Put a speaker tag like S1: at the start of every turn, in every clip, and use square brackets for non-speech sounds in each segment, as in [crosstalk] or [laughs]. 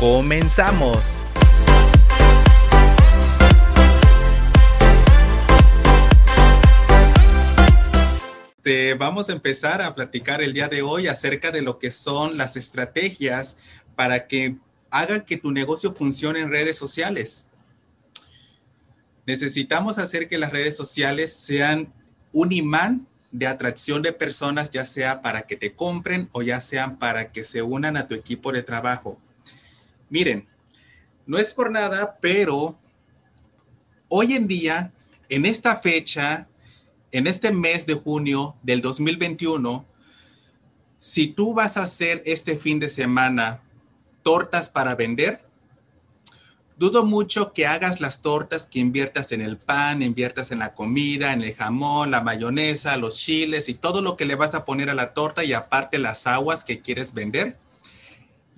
S1: ¡Comenzamos! Este, vamos a empezar a platicar el día de hoy acerca de lo que son las estrategias para que hagan que tu negocio funcione en redes sociales. Necesitamos hacer que las redes sociales sean un imán de atracción de personas, ya sea para que te compren o ya sean para que se unan a tu equipo de trabajo. Miren, no es por nada, pero hoy en día, en esta fecha, en este mes de junio del 2021, si tú vas a hacer este fin de semana tortas para vender, dudo mucho que hagas las tortas, que inviertas en el pan, inviertas en la comida, en el jamón, la mayonesa, los chiles y todo lo que le vas a poner a la torta y aparte las aguas que quieres vender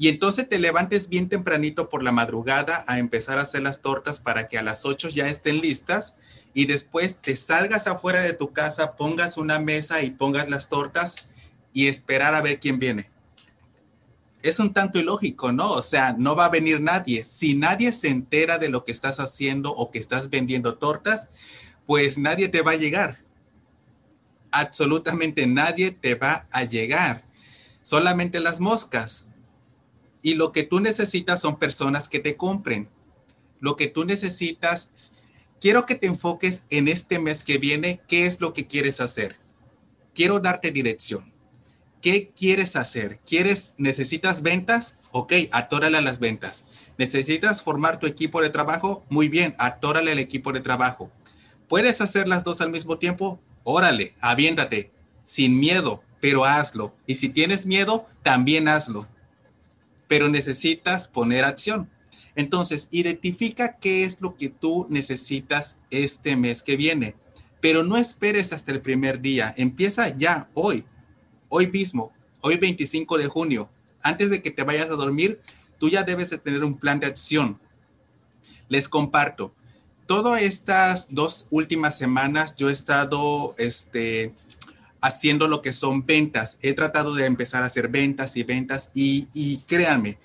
S1: y entonces te levantes bien tempranito por la madrugada a empezar a hacer las tortas para que a las 8 ya estén listas y después te salgas afuera de tu casa, pongas una mesa y pongas las tortas y esperar a ver quién viene. Es un tanto ilógico, ¿no? O sea, no va a venir nadie. Si nadie se entera de lo que estás haciendo o que estás vendiendo tortas, pues nadie te va a llegar. Absolutamente nadie te va a llegar. Solamente las moscas. Y lo que tú necesitas son personas que te compren. Lo que tú necesitas, quiero que te enfoques en este mes que viene, qué es lo que quieres hacer. Quiero darte dirección. ¿Qué quieres hacer? ¿Quieres, necesitas ventas? Ok, atórale a las ventas. ¿Necesitas formar tu equipo de trabajo? Muy bien, atórale al equipo de trabajo. ¿Puedes hacer las dos al mismo tiempo? Órale, aviéntate, sin miedo, pero hazlo. Y si tienes miedo, también hazlo pero necesitas poner acción. Entonces, identifica qué es lo que tú necesitas este mes que viene, pero no esperes hasta el primer día. Empieza ya, hoy, hoy mismo, hoy 25 de junio. Antes de que te vayas a dormir, tú ya debes de tener un plan de acción. Les comparto. Todas estas dos últimas semanas yo he estado este, haciendo lo que son ventas. He tratado de empezar a hacer ventas y ventas y, créanme,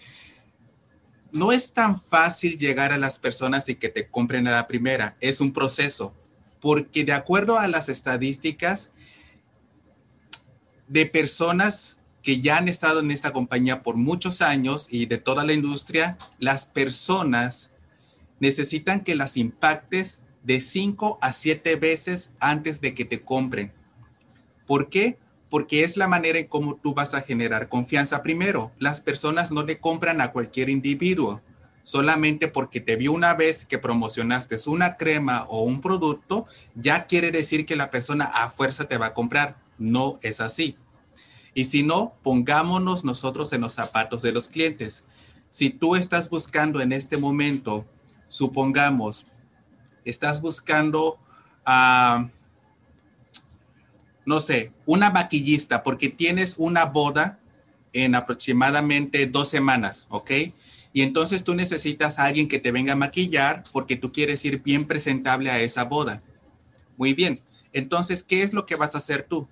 S1: no es tan fácil llegar a las personas y que te compren a la primera. Es un proceso, porque de acuerdo a las estadísticas de personas que ya han estado en esta compañía por muchos años y de toda la industria, las personas necesitan que las impactes de 5 a 7 veces antes de que te compren. ¿Por qué? Porque es la manera en cómo tú vas a generar confianza. Primero, las personas no le compran a cualquier individuo solamente porque te vio una vez que promocionaste una crema o un producto, ya quiere decir que la persona a fuerza te va a comprar. No es así. Y si no, pongámonos nosotros en los zapatos de los clientes. Si tú estás buscando en este momento, supongamos, estás buscando a no sé, una maquillista porque tienes una boda en aproximadamente dos semanas, ¿ok? Y entonces tú necesitas a alguien que te venga a maquillar porque tú quieres ir bien presentable a esa boda. Muy bien. Entonces, ¿qué es lo que vas a hacer tú?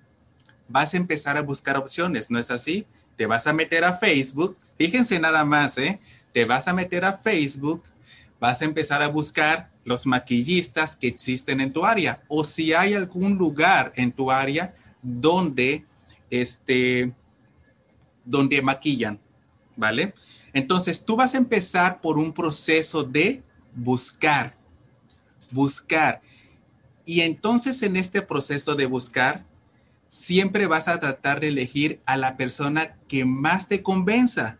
S1: Vas a empezar a buscar opciones, ¿no es así? Te vas a meter a Facebook. Fíjense nada más, ¿eh? Te vas a meter a Facebook, vas a empezar a buscar los maquillistas que existen en tu área o si hay algún lugar en tu área donde, este, donde maquillan, ¿vale? Entonces tú vas a empezar por un proceso de buscar, buscar. Y entonces en este proceso de buscar, siempre vas a tratar de elegir a la persona que más te convenza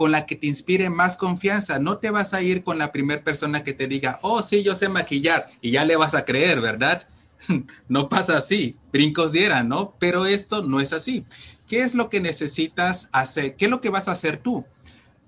S1: con la que te inspire más confianza. No te vas a ir con la primera persona que te diga, oh, sí, yo sé maquillar y ya le vas a creer, ¿verdad? [laughs] no pasa así, brincos dieran, ¿no? Pero esto no es así. ¿Qué es lo que necesitas hacer? ¿Qué es lo que vas a hacer tú?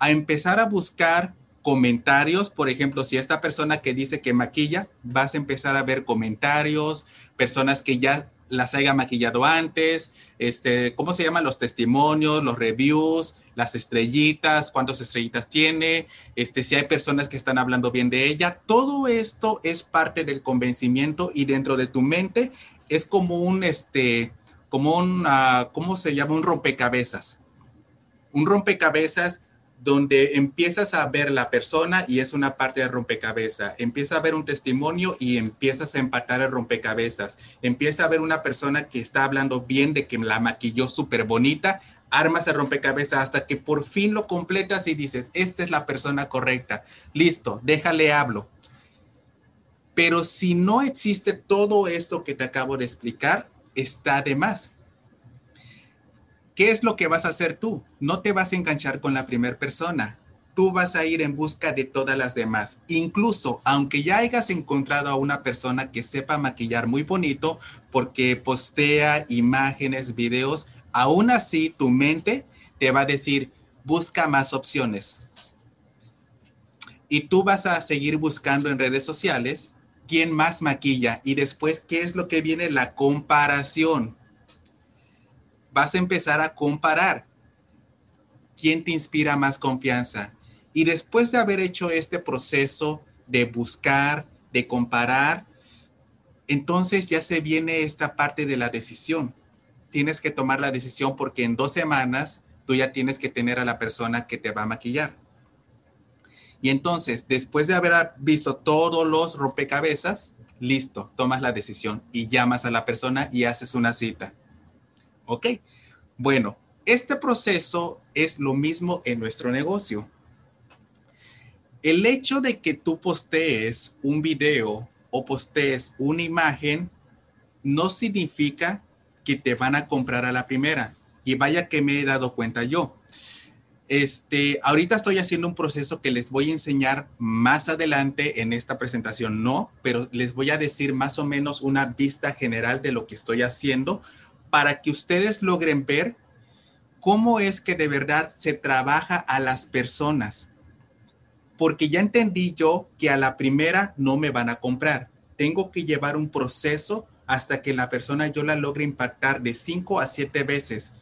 S1: a empezar a buscar comentarios, por ejemplo, si esta persona que dice que maquilla, vas a empezar a ver comentarios, personas que ya las haya maquillado antes, este, ¿cómo se llaman los testimonios, los reviews, las estrellitas, cuántas estrellitas tiene, este, si hay personas que están hablando bien de ella? Todo esto es parte del convencimiento y dentro de tu mente es como un, este, como un, uh, ¿cómo se llama? Un rompecabezas. Un rompecabezas donde empiezas a ver la persona y es una parte de rompecabezas. Empieza a ver un testimonio y empiezas a empatar el rompecabezas. Empieza a ver una persona que está hablando bien de que la maquilló súper bonita. Armas el rompecabezas hasta que por fin lo completas y dices, esta es la persona correcta. Listo, déjale hablo. Pero si no existe todo esto que te acabo de explicar, está de más. ¿Qué es lo que vas a hacer tú? No te vas a enganchar con la primera persona. Tú vas a ir en busca de todas las demás. Incluso, aunque ya hayas encontrado a una persona que sepa maquillar muy bonito porque postea imágenes, videos, aún así tu mente te va a decir, busca más opciones. Y tú vas a seguir buscando en redes sociales quién más maquilla y después qué es lo que viene la comparación vas a empezar a comparar quién te inspira más confianza. Y después de haber hecho este proceso de buscar, de comparar, entonces ya se viene esta parte de la decisión. Tienes que tomar la decisión porque en dos semanas tú ya tienes que tener a la persona que te va a maquillar. Y entonces, después de haber visto todos los rompecabezas, listo, tomas la decisión y llamas a la persona y haces una cita. ¿Ok? Bueno, este proceso es lo mismo en nuestro negocio. El hecho de que tú postees un video o postees una imagen no significa que te van a comprar a la primera. Y vaya que me he dado cuenta yo. Este, ahorita estoy haciendo un proceso que les voy a enseñar más adelante en esta presentación, no, pero les voy a decir más o menos una vista general de lo que estoy haciendo para que ustedes logren ver cómo es que de verdad se trabaja a las personas. Porque ya entendí yo que a la primera no me van a comprar. Tengo que llevar un proceso hasta que la persona yo la logre impactar de cinco a siete veces.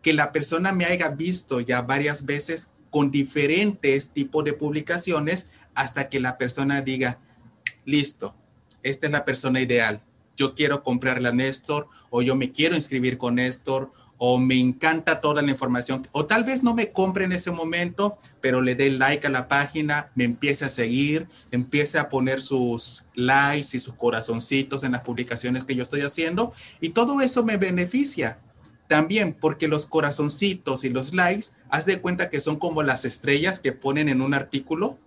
S1: Que la persona me haya visto ya varias veces con diferentes tipos de publicaciones hasta que la persona diga, listo, esta es la persona ideal yo quiero comprarle a Néstor o yo me quiero inscribir con Néstor o me encanta toda la información, o tal vez no me compre en ese momento, pero le dé like a la página, me empiece a seguir, empiece a poner sus likes y sus corazoncitos en las publicaciones que yo estoy haciendo, y todo eso me beneficia. También porque los corazoncitos y los likes, haz de cuenta que son como las estrellas que ponen en un artículo,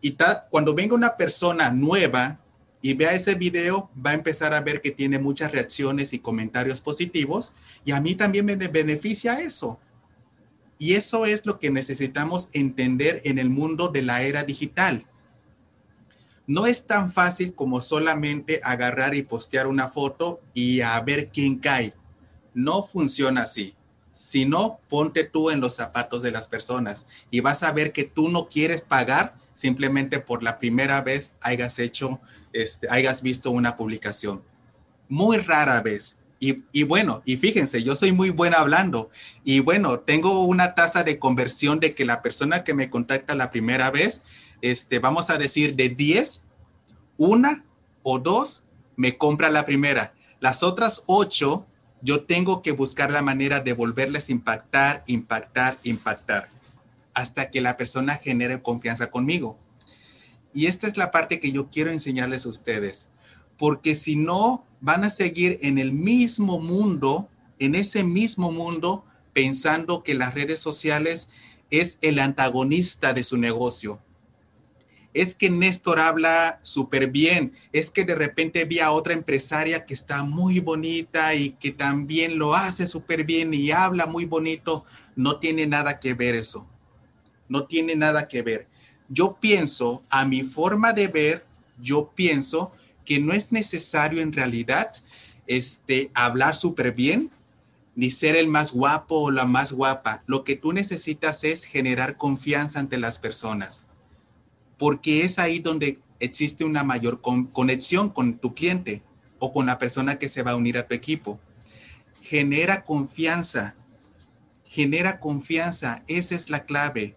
S1: y cuando venga una persona nueva y vea ese video, va a empezar a ver que tiene muchas reacciones y comentarios positivos y a mí también me beneficia eso. Y eso es lo que necesitamos entender en el mundo de la era digital. No es tan fácil como solamente agarrar y postear una foto y a ver quién cae. No funciona así. Si no, ponte tú en los zapatos de las personas y vas a ver que tú no quieres pagar simplemente por la primera vez hayas hecho, este, hayas visto una publicación. Muy rara vez. Y, bueno, y fíjense, yo soy muy buena hablando y bueno, tengo una tasa de conversión de que la persona que me contacta la primera vez, este, vamos a decir de 10, una o dos me compra la primera. Las otras ocho, yo tengo que buscar la manera de volverles impactar, impactar, impactar hasta que la persona genere confianza conmigo. Y esta es la parte que yo quiero enseñarles a ustedes, porque si no, van a seguir en el mismo mundo, en ese mismo mundo, pensando que las redes sociales es el antagonista de su negocio. Es que Néstor habla súper bien, es que de repente vi a otra empresaria que está muy bonita y que también lo hace súper bien y habla muy bonito. No tiene nada que ver eso no tiene nada que ver. Yo pienso, a mi forma de ver, yo pienso que no es necesario en realidad este, hablar súper bien ni ser el más guapo o la más guapa. Lo que tú necesitas es generar confianza ante las personas, porque es ahí donde existe una mayor conexión con tu cliente o con la persona que se va a unir a tu equipo. Genera confianza, genera confianza, esa es la clave.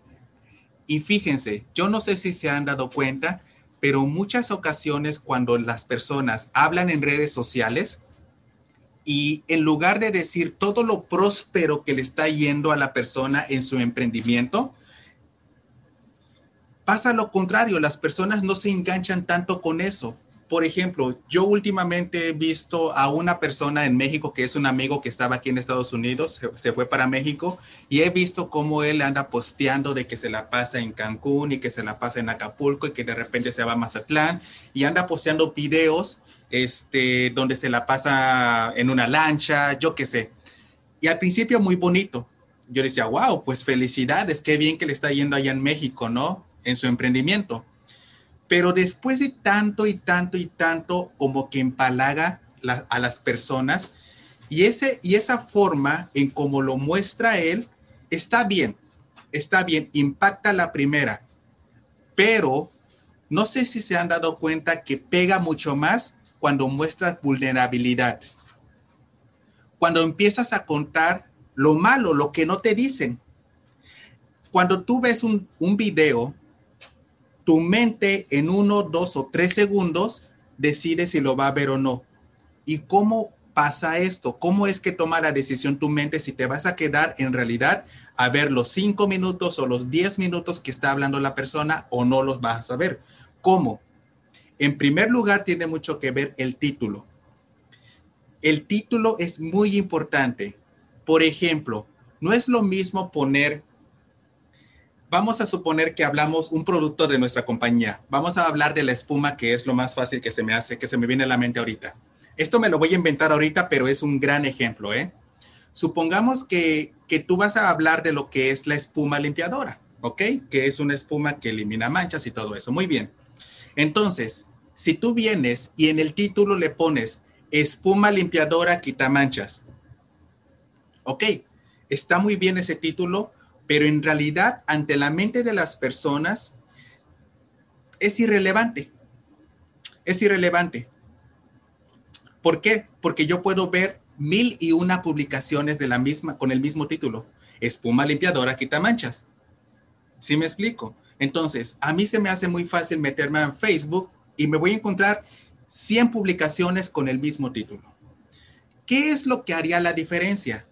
S1: Y fíjense, yo no sé si se han dado cuenta, pero muchas ocasiones cuando las personas hablan en redes sociales, y en lugar de decir todo lo próspero que le está yendo a la persona en su emprendimiento, pasa lo contrario, las personas no se enganchan tanto con eso. Por ejemplo, yo últimamente he visto a una persona en México que es un amigo que estaba aquí en Estados Unidos, se, fue para México, y he visto cómo él anda posteando de que se la pasa en Cancún y que se la pasa en Acapulco y que de repente se va a Mazatlán y anda posteando videos este, donde se la pasa en una lancha, yo qué sé. Y al principio muy bonito. Yo decía, wow, pues felicidades, qué bien que le está yendo allá en México, ¿no? En su emprendimiento. Pero después de tanto y tanto y tanto como que empalaga a las personas y, ese, y esa forma en como lo muestra él, está bien, está bien, impacta la primera, pero no sé si se han dado cuenta que pega mucho más cuando muestras vulnerabilidad. Cuando empiezas a contar lo malo, lo que no te dicen. Cuando tú ves un, un video, tu mente en uno, dos o tres segundos decide si lo va a ver o no. ¿Y cómo pasa esto? ¿Cómo es que toma la decisión tu mente si te vas a quedar en realidad a ver los cinco minutos o los diez minutos que está hablando la persona o no los vas a ver? ¿Cómo? En primer lugar, tiene mucho que ver el título. El título es muy importante. Por ejemplo, no es lo mismo poner, vamos a suponer que hablamos un producto de nuestra compañía. Vamos a hablar de la espuma, que es lo más fácil que se me hace, que se me viene a la mente ahorita. Esto me lo voy a inventar ahorita, pero es un gran ejemplo, ¿eh? Supongamos que, que tú vas a hablar de lo que es la espuma limpiadora, ¿ok? Que es una espuma que elimina manchas y todo eso. Muy bien. Entonces, si tú vienes y en el título le pones espuma limpiadora quita manchas, ok, está muy bien ese título, pero en realidad ante la mente de las personas es irrelevante. Es irrelevante. ¿Por qué? Porque yo puedo ver mil y una publicaciones de la misma con el mismo título. Espuma limpiadora quita manchas. ¿Sí me explico? Entonces, a mí se me hace muy fácil meterme en Facebook y me voy a encontrar 100 publicaciones con el mismo título. ¿Qué es lo que haría la diferencia?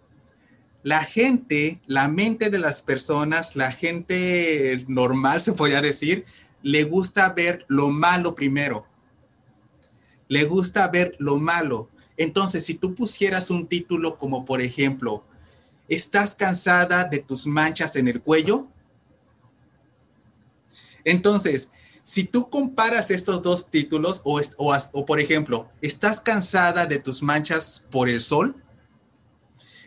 S1: La gente, la mente de las personas, la gente normal, se podría decir, le gusta ver lo malo primero. Le gusta ver lo malo. Entonces, si tú pusieras un título como, por ejemplo, ¿estás cansada de tus manchas en el cuello? Entonces, si tú comparas estos dos títulos o, o, por ejemplo, ¿estás cansada de tus manchas por el sol?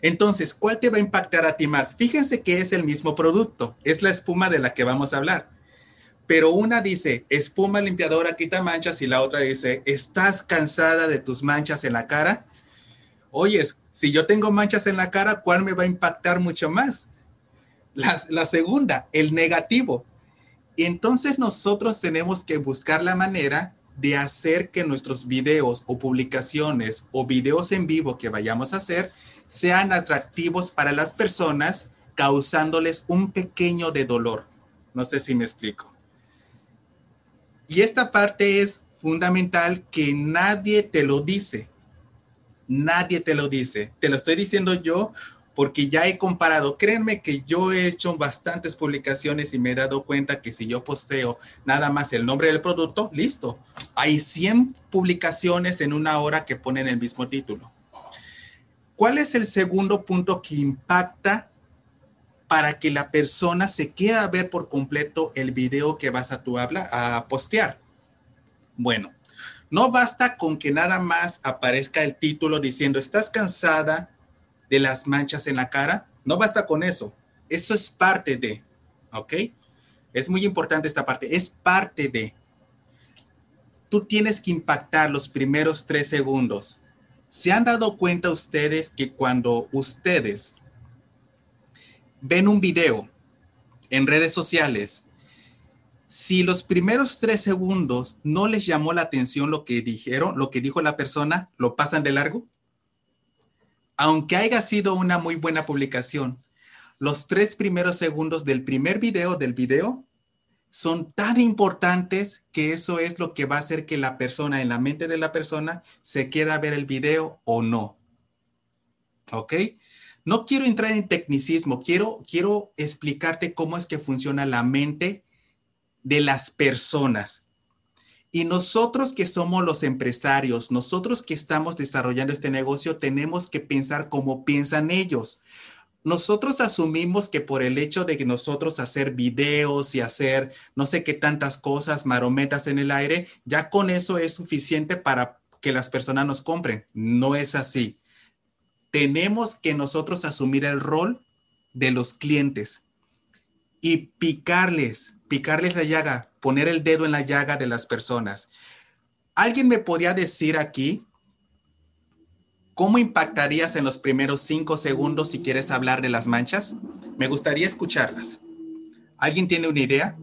S1: Entonces, ¿cuál te va a impactar a ti más? Fíjense que es el mismo producto, es la espuma de la que vamos a hablar. Pero una dice, espuma limpiadora quita manchas y la otra dice, ¿estás cansada de tus manchas en la cara? Oyes, si yo tengo manchas en la cara, ¿cuál me va a impactar mucho más? la segunda, el negativo. Y entonces nosotros tenemos que buscar la manera de hacer que nuestros videos o publicaciones o videos en vivo que vayamos a hacer sean atractivos para las personas, causándoles un pequeño de dolor. No sé si me explico. Y esta parte es fundamental que nadie te lo dice. Nadie te lo dice. Te lo estoy diciendo yo porque ya he comparado. Créanme que yo he hecho bastantes publicaciones y me he dado cuenta que si yo posteo nada más el nombre del producto, listo. Hay 100 publicaciones en una hora que ponen el mismo título. ¿Cuál es el segundo punto que impacta para que la persona se quiera ver por completo el video que vas a tu habla a postear? Bueno, no basta con que nada más aparezca el título diciendo, estás cansada de las manchas en la cara, no basta con eso. Eso es parte de, ¿ok? Es muy importante esta parte, es parte de. Tú tienes que impactar los primeros tres segundos. ¿Se han dado cuenta ustedes que cuando ustedes ven un video en redes sociales, si los primeros tres segundos no les llamó la atención lo que dijeron, lo que dijo la persona, lo pasan de largo? Aunque haya sido una muy buena publicación, los tres primeros segundos del primer video del video son tan importantes que eso es lo que va a hacer que la persona, en la mente de la persona, se quiera ver el video o no. ¿Ok? No quiero entrar en tecnicismo, quiero, quiero explicarte cómo es que funciona la mente de las personas. Y nosotros que somos los empresarios, nosotros que estamos desarrollando este negocio, tenemos que pensar como piensan ellos nosotros asumimos que por el hecho de que nosotros hacer videos y hacer no sé qué tantas cosas, marometas en el aire, ya con eso es suficiente para que las personas nos compren. No es así. Tenemos que nosotros asumir el rol de los clientes y picarles, picarles la llaga, poner el dedo en la llaga de las personas. ¿Alguien me podría decir aquí ¿Cómo impactarías en los primeros cinco segundos si quieres hablar de las manchas? Me gustaría escucharlas. ¿Alguien tiene una idea?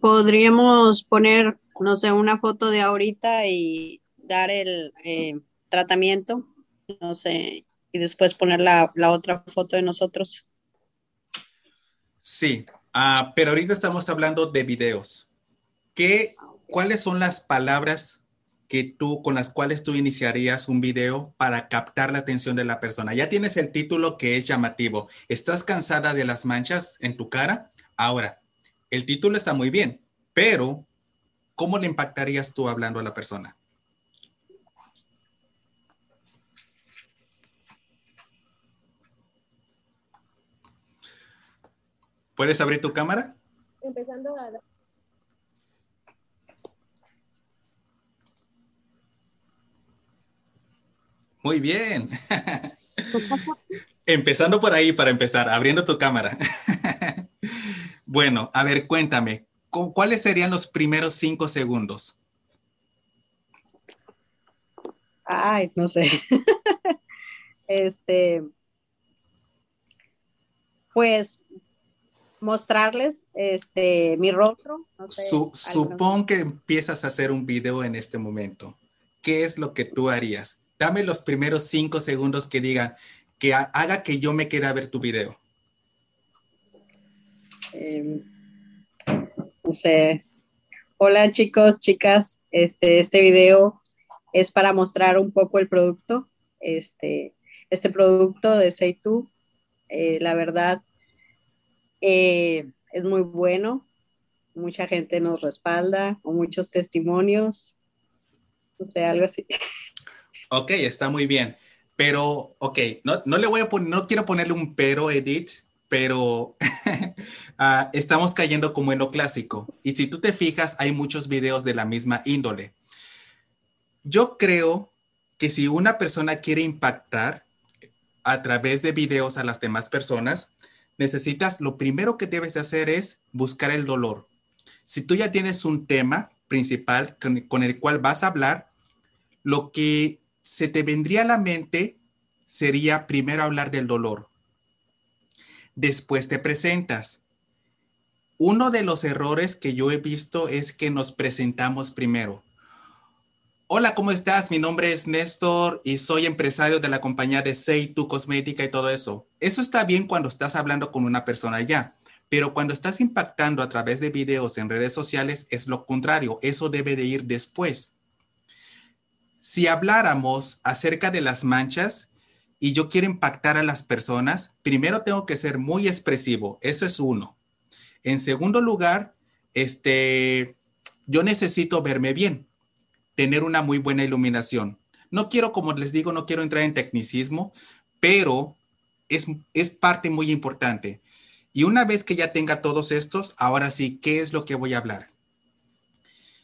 S2: Podríamos poner, no sé, una foto de ahorita y dar el eh, tratamiento, no sé, y después poner la, la otra foto de nosotros.
S1: Sí, ah, pero ahorita estamos hablando de videos. ¿Qué, ¿Cuáles son las palabras que tú, con las cuales tú iniciarías un video para captar la atención de la persona? Ya tienes el título que es llamativo. ¿Estás cansada de las manchas en tu cara? Ahora, el título está muy bien, pero ¿cómo le impactarías tú hablando a la persona? ¿Puedes abrir tu cámara? Empezando a... Muy bien. [laughs] Empezando por ahí para empezar, abriendo tu cámara. [laughs] bueno, a ver, cuéntame, ¿cuáles serían los primeros cinco segundos?
S2: Ay, no sé. [laughs] este, pues mostrarles este, mi rostro.
S1: supón que empiezas a hacer un video en este momento. ¿Qué es lo que tú harías? Dame los primeros cinco segundos que digan que haga que yo me quiera ver tu video.
S2: Em, no sé. Hola chicos, chicas. Este, este video es para mostrar un poco el producto. Este, este producto de Seitu, eh, la verdad, eh, es muy bueno, mucha gente nos respalda, con muchos testimonios, o sea, algo así. [laughs]
S1: Ok, está muy bien. Pero, ok, no, no le voy a poner, no quiero ponerle un pero, Edith, pero [laughs] ah, estamos cayendo como en lo clásico. Y si tú te fijas, hay muchos videos de la misma índole. Yo creo que si una persona quiere impactar a través de videos a las demás personas, necesitas, lo primero que debes hacer es buscar el dolor. Si tú ya tienes un tema principal con, el cual vas a hablar, lo que se te vendría a la mente sería primero hablar del dolor. Después te presentas. Uno de los errores que yo he visto es que nos presentamos primero. Hola, ¿cómo estás? Mi nombre es Néstor y soy empresario de la compañía de Seitu Cosmética y todo eso. Eso está bien cuando estás hablando con una persona ya, pero cuando estás impactando a través de videos en redes sociales es lo contrario, eso debe de ir después. Si habláramos acerca de las manchas y yo quiero impactar a las personas, primero tengo que ser muy expresivo, eso es uno. En segundo lugar, este, yo necesito verme bien tener una muy buena iluminación. No quiero, como les digo, no quiero entrar en tecnicismo, pero es, es parte muy importante. Y una vez que ya tenga todos estos, ahora sí, ¿qué es lo que voy a hablar?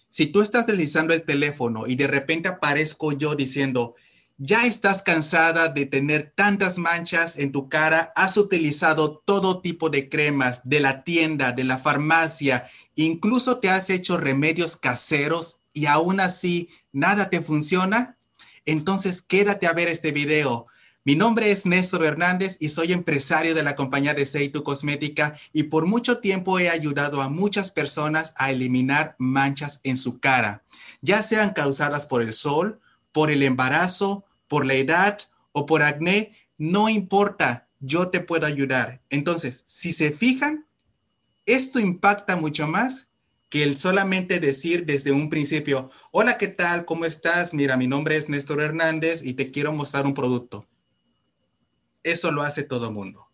S1: Si tú estás deslizando el teléfono y de repente aparezco yo diciendo, Ya estás cansada de tener tantas manchas en tu cara, has utilizado todo tipo de cremas de la tienda, de la farmacia, incluso te has hecho remedios caseros y aún así nada te funciona. Entonces quédate a ver este video. Mi nombre es Néstor Hernández y soy empresario de la compañía de Seitu Cosmética y por mucho tiempo he ayudado a muchas personas a eliminar manchas en su cara, ya sean causadas por el sol, por el embarazo, por la edad o por acné, no importa, yo te puedo ayudar. Entonces, si se fijan, esto impacta mucho más que el solamente decir desde un principio, hola, ¿qué tal? ¿Cómo estás? Mira, mi nombre es Néstor Hernández y te quiero mostrar un producto. Eso lo hace todo el mundo.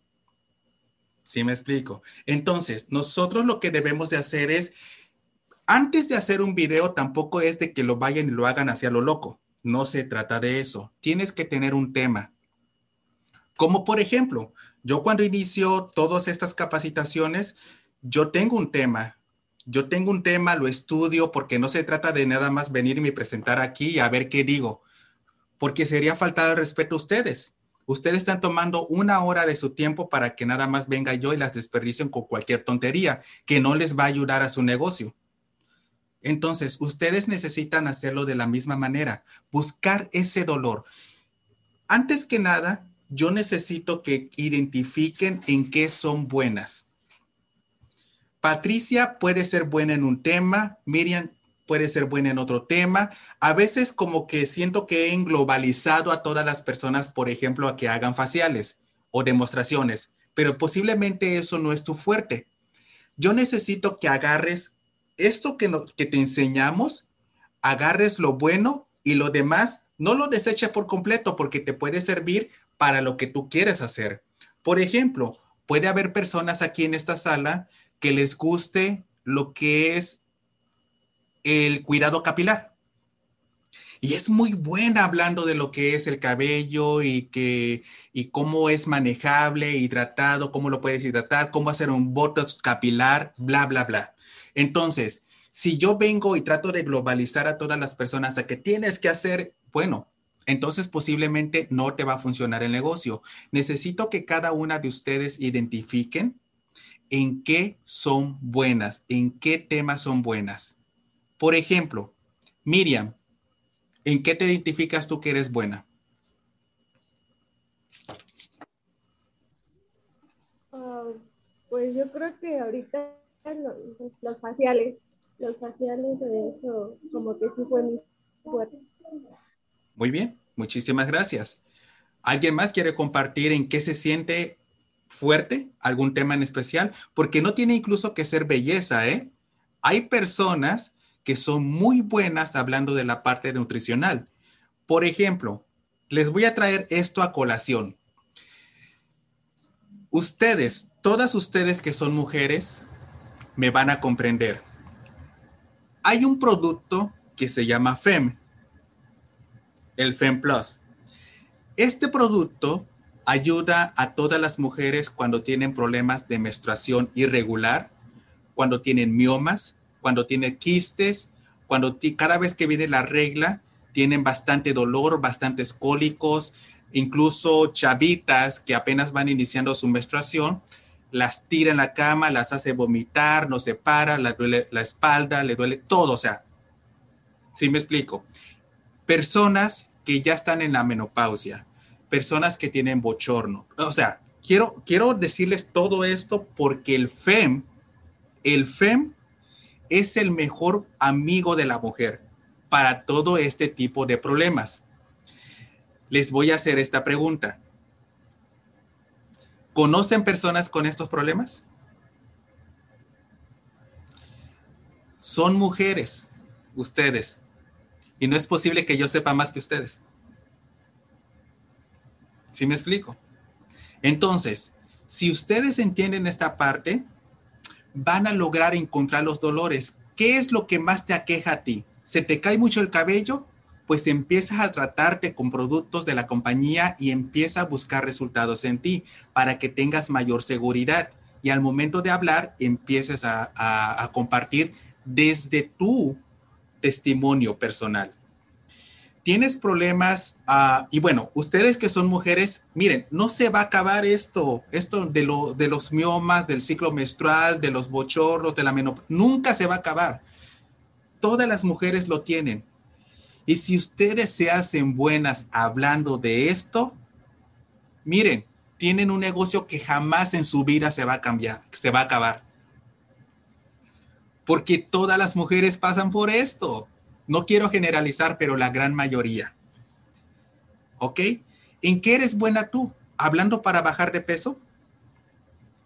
S1: ¿Sí me explico? Entonces, nosotros lo que debemos de hacer es, antes de hacer un video, tampoco es de que lo vayan y lo hagan hacia lo loco. No se trata de eso. Tienes que tener un tema. Como por ejemplo, yo cuando inicio todas estas capacitaciones, yo tengo un tema. Yo tengo un tema, lo estudio porque no se trata de nada más venir y me presentar aquí y a ver qué digo, porque sería faltar el respeto a ustedes. Ustedes están tomando una hora de su tiempo para que nada más venga yo y las desperdicien con cualquier tontería que no les va a ayudar a su negocio. Entonces, ustedes necesitan hacerlo de la misma manera, buscar ese dolor. Antes que nada, yo necesito que identifiquen en qué son buenas. Patricia puede ser buena en un tema, Miriam puede ser buena en otro tema. A veces como que siento que he englobalizado a todas las personas, por ejemplo, a que hagan faciales o demostraciones, pero posiblemente eso no es tu fuerte. Yo necesito que agarres esto que, que te enseñamos, agarres lo bueno y lo demás, no lo deseches por completo porque te puede servir para lo que tú quieres hacer. Por ejemplo, puede haber personas aquí en esta sala que les guste lo que es el cuidado capilar. Y es muy buena hablando de lo que es el cabello y, que, y cómo es manejable, hidratado, cómo lo puedes hidratar, cómo hacer un botox capilar, bla, bla, bla. Entonces, si yo vengo y trato de globalizar a todas las personas a que tienes que hacer, bueno, entonces posiblemente no te va a funcionar el negocio. Necesito que cada una de ustedes identifiquen en qué son buenas, en qué temas son buenas. Por ejemplo, Miriam, ¿en qué te identificas tú que eres buena?
S3: Ah, pues yo creo que ahorita los, faciales. Los faciales de eso, como que sí fue muy fuerte.
S1: Muy bien, muchísimas gracias. ¿Alguien más quiere compartir en qué se siente fuerte? ¿Algún tema en especial? Porque no tiene incluso que ser belleza, ¿eh? Hay personas que son muy buenas hablando de la parte nutricional. Por ejemplo, les voy a traer esto a colación. Ustedes, todas ustedes que son mujeres, me van a comprender. Hay un producto que se llama FEM, el FEM Plus. Este producto ayuda a todas las mujeres cuando tienen problemas de menstruación irregular, cuando tienen miomas, cuando tienen quistes, cuando cada vez que viene la regla tienen bastante dolor, bastantes cólicos, incluso chavitas que apenas van iniciando su menstruación las tira en la cama, las hace vomitar, no se para, le duele la espalda, le duele todo, o sea, ¿sí me explico? Personas que ya están en la menopausia, personas que tienen bochorno, o sea, quiero, quiero decirles todo esto porque el FEM, el FEM es el mejor amigo de la mujer para todo este tipo de problemas. Les voy a hacer esta pregunta. ¿Conocen personas con estos problemas? Son mujeres, ustedes. Y no es posible que yo sepa más que ustedes. ¿Sí me explico? Entonces, si ustedes entienden esta parte, van a lograr encontrar los dolores. ¿Qué es lo que más te aqueja a ti? ¿Se te cae mucho el cabello? pues empiezas a tratarte con productos de la compañía y empieza a buscar resultados en ti para que tengas mayor seguridad. Y al momento de hablar, empieces a, a compartir desde tu testimonio personal. Tienes problemas, ah, y bueno, ustedes que son mujeres, miren, no se va a acabar esto, esto de, lo, de los miomas, del ciclo menstrual, de los bochornos, de la menopausia, nunca se va a acabar. Todas las mujeres lo tienen. Y si ustedes se hacen buenas hablando de esto, miren, tienen un negocio que jamás en su vida se va a cambiar, se va a acabar. Porque todas las mujeres pasan por esto. No quiero generalizar, pero la gran mayoría. ¿Ok? ¿En qué eres buena tú? ¿Hablando para bajar de peso?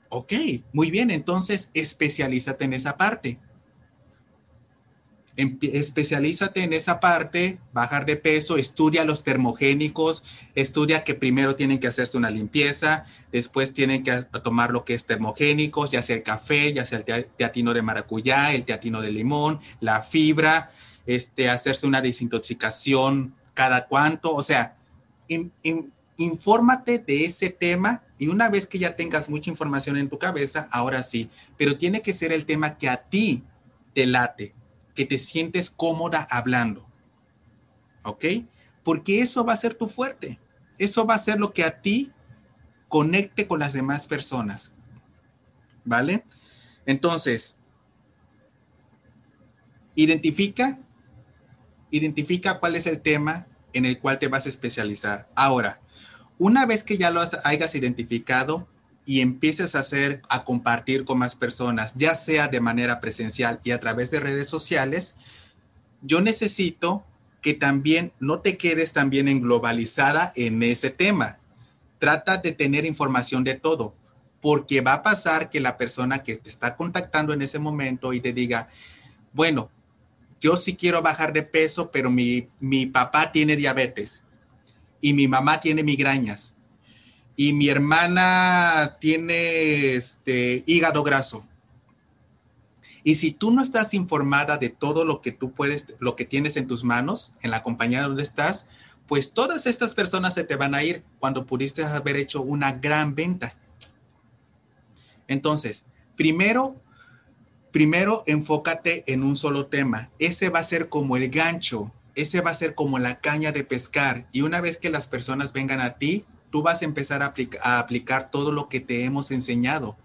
S1: Ok, muy bien, entonces especialízate en esa parte especialízate en esa parte, bajar de peso, estudia los termogénicos, estudia que primero tienen que hacerse una limpieza, después tienen que tomar lo que es termogénicos, ya sea el café, ya sea el teatino de maracuyá, el teatino de limón, la fibra, este, hacerse una desintoxicación cada cuánto, o sea, infórmate de ese tema y una vez que ya tengas mucha información en tu cabeza, ahora sí, pero tiene que ser el tema que a ti te late, que te sientes cómoda hablando. ¿Ok? Porque eso va a ser tu fuerte. Eso va a ser lo que a ti conecte con las demás personas. ¿Vale? Entonces, identifica, identifica cuál es el tema en el cual te vas a especializar. Ahora, una vez que ya lo hayas identificado, y empieces a hacer, a compartir con más personas, ya sea de manera presencial y a través de redes sociales, yo necesito que también no te quedes también en globalizada en ese tema. Trata de tener información de todo, porque va a pasar que la persona que te está contactando en ese momento y te diga, bueno, yo sí quiero bajar de peso, pero mi, mi papá tiene diabetes y mi mamá tiene migrañas y mi hermana tiene este hígado graso. Y si tú no estás informada de todo lo que tú puedes, lo que tienes en tus manos, en la compañía donde estás, pues todas estas personas se te van a ir cuando pudiste haber hecho una gran venta. Entonces, primero, primero enfócate en un solo tema. Ese va a ser como el gancho, ese va a ser como la caña de pescar. Y una vez que las personas vengan a ti, tú vas a empezar a, aplicar todo lo que te hemos enseñado.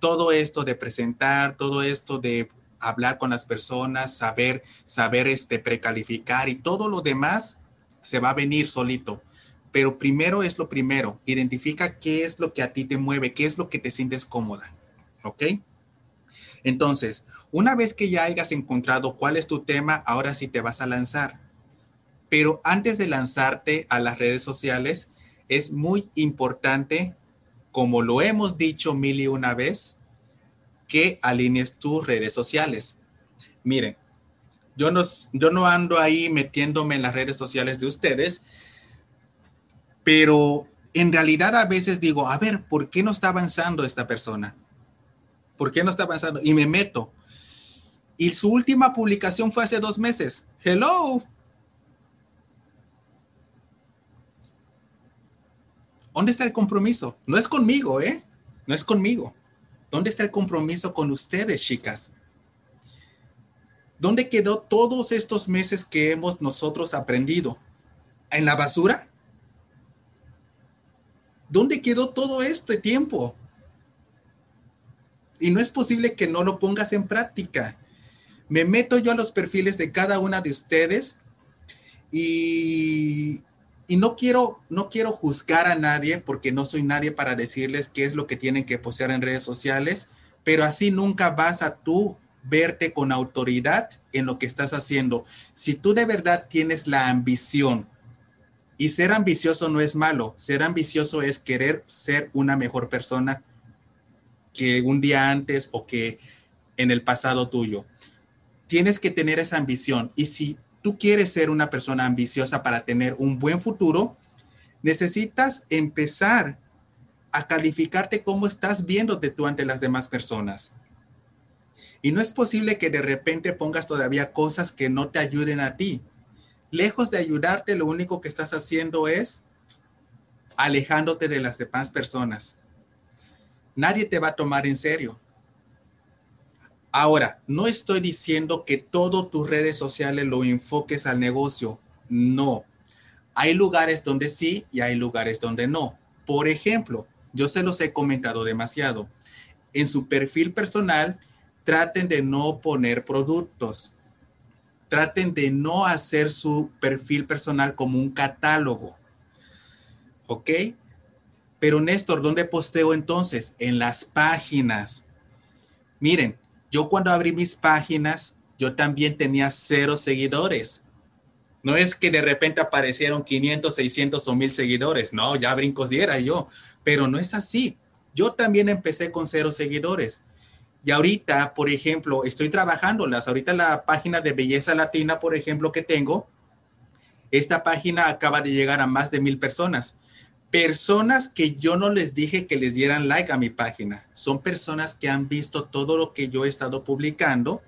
S1: Todo esto de presentar, todo esto de hablar con las personas, saber, saber este, precalificar y todo lo demás se va a venir solito. Pero primero es lo primero, identifica qué es lo que a ti te mueve, qué es lo que te sientes cómoda. ¿Ok? Entonces, una vez que ya hayas encontrado cuál es tu tema, ahora sí te vas a lanzar. Pero antes de lanzarte a las redes sociales, es muy importante, como lo hemos dicho mil y una vez, que alinees tus redes sociales. Miren, yo no, yo no ando ahí metiéndome en las redes sociales de ustedes, pero en realidad a veces digo, a ver, ¿por qué no está avanzando esta persona? ¿Por qué no está avanzando? Y me meto. Y su última publicación fue hace dos meses. Hello, ¿Dónde está el compromiso? No es conmigo, ¿eh? No es conmigo. ¿Dónde está el compromiso con ustedes, chicas? ¿Dónde quedó todos estos meses que hemos nosotros aprendido? ¿En la basura? ¿Dónde quedó todo este tiempo? Y no es posible que no lo pongas en práctica. Me meto yo a los perfiles de cada una de ustedes y, y no quiero, no quiero juzgar a nadie porque no soy nadie para decirles qué es lo que tienen que postear en redes sociales, pero así nunca vas a tú verte con autoridad en lo que estás haciendo. Si tú de verdad tienes la ambición, y ser ambicioso no es malo, ser ambicioso es querer ser una mejor persona que un día antes o que en el pasado tuyo. Tienes que tener esa ambición y si tú quieres ser una persona ambiciosa para tener un buen futuro, necesitas empezar a calificarte cómo estás viéndote tú ante las demás personas. Y no es posible que de repente pongas todavía cosas que no te ayuden a ti. Lejos de ayudarte, lo único que estás haciendo es alejándote de las demás personas. Nadie te va a tomar en serio. Ahora, no estoy diciendo que todo tus redes sociales lo enfoques al negocio. No. Hay lugares donde sí y hay lugares donde no. Por ejemplo, yo se los he comentado demasiado. En su perfil personal, traten de no poner productos. Traten de no hacer su perfil personal como un catálogo. ¿Ok? Pero Néstor, ¿dónde posteo entonces? En las páginas. Miren, yo cuando abrí mis páginas, yo también tenía cero seguidores. No es que de repente aparecieron 500, 600 o 1000 seguidores. No, ya brincos diera yo. Pero no es así. Yo también empecé con cero seguidores. Y ahorita, por ejemplo, estoy trabajándolas. Ahorita la página de Belleza Latina, por ejemplo, que tengo, esta página acaba de llegar a más de mil personas personas que yo no les dije que les dieran like a mi página. Son personas que han visto todo lo que yo he estado publicando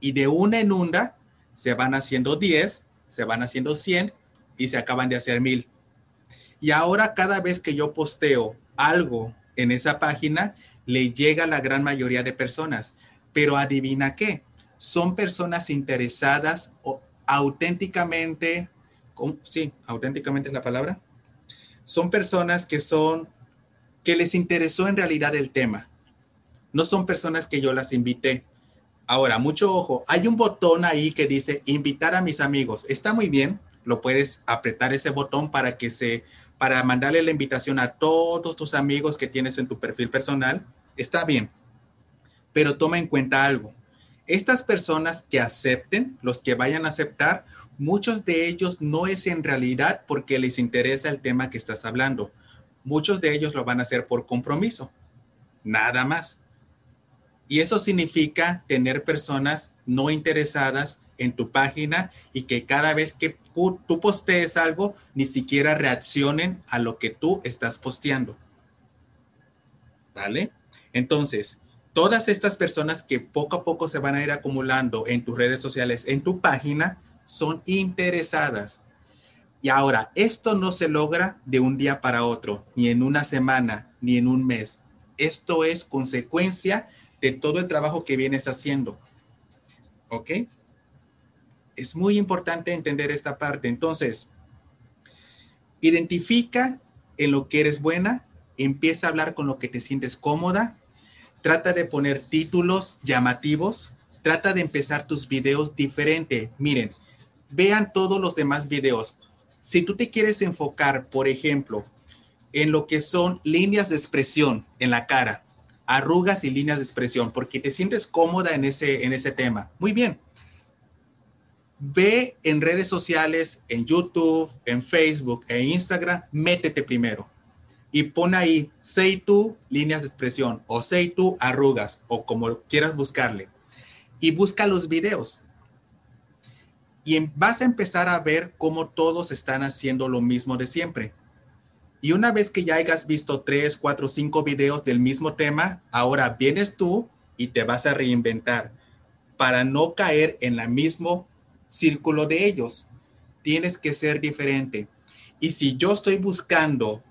S1: y de una en una se van haciendo 10, se van haciendo 100 y se acaban de hacer mil. Y ahora cada vez que yo posteo algo en esa página, le llega a la gran mayoría de personas. Pero adivina qué, son personas interesadas o auténticamente, sí, auténticamente es la palabra, son personas que son, que les interesó en realidad el tema. No son personas que yo las invité. Ahora, mucho ojo, hay un botón ahí que dice invitar a mis amigos. Está muy bien, lo puedes apretar ese botón para que se, para mandarle la invitación a todos tus amigos que tienes en tu perfil personal. Está bien, pero toma en cuenta algo. Estas personas que acepten, los que vayan a aceptar, muchos de ellos no es en realidad porque les interesa el tema que estás hablando. Muchos de ellos lo van a hacer por compromiso, nada más. Y eso significa tener personas no interesadas en tu página y que cada vez que tú postees algo, ni siquiera reaccionen a lo que tú estás posteando. ¿Vale? Entonces, todas estas personas que poco a poco se van a ir acumulando en tus redes sociales, en tu página, son interesadas. Y ahora, esto no se logra de un día para otro, ni en una semana, ni en un mes. Esto es consecuencia de todo el trabajo que vienes haciendo. ¿Ok? Es muy importante entender esta parte. Entonces, identifica en lo que eres buena, empieza a hablar con lo que te sientes cómoda, trata de poner títulos llamativos, trata de empezar tus videos diferente. Miren, vean todos los demás videos. Si tú te quieres enfocar, por ejemplo, en lo que son líneas de expresión en la cara, arrugas y líneas de expresión, porque te sientes cómoda en ese, en ese tema. Muy bien. Ve en redes sociales, en YouTube, en Facebook e Instagram, métete primero y pon ahí, say tú, líneas de expresión, o say tú, arrugas, o como quieras buscarle. Y busca los videos y vas a empezar a ver cómo todos están haciendo lo mismo de siempre. Y una vez que ya hayas visto tres, cuatro, cinco videos del mismo tema, ahora vienes tú y te vas a reinventar para no caer en el mismo círculo de ellos. Tienes que ser diferente. Y si yo estoy buscando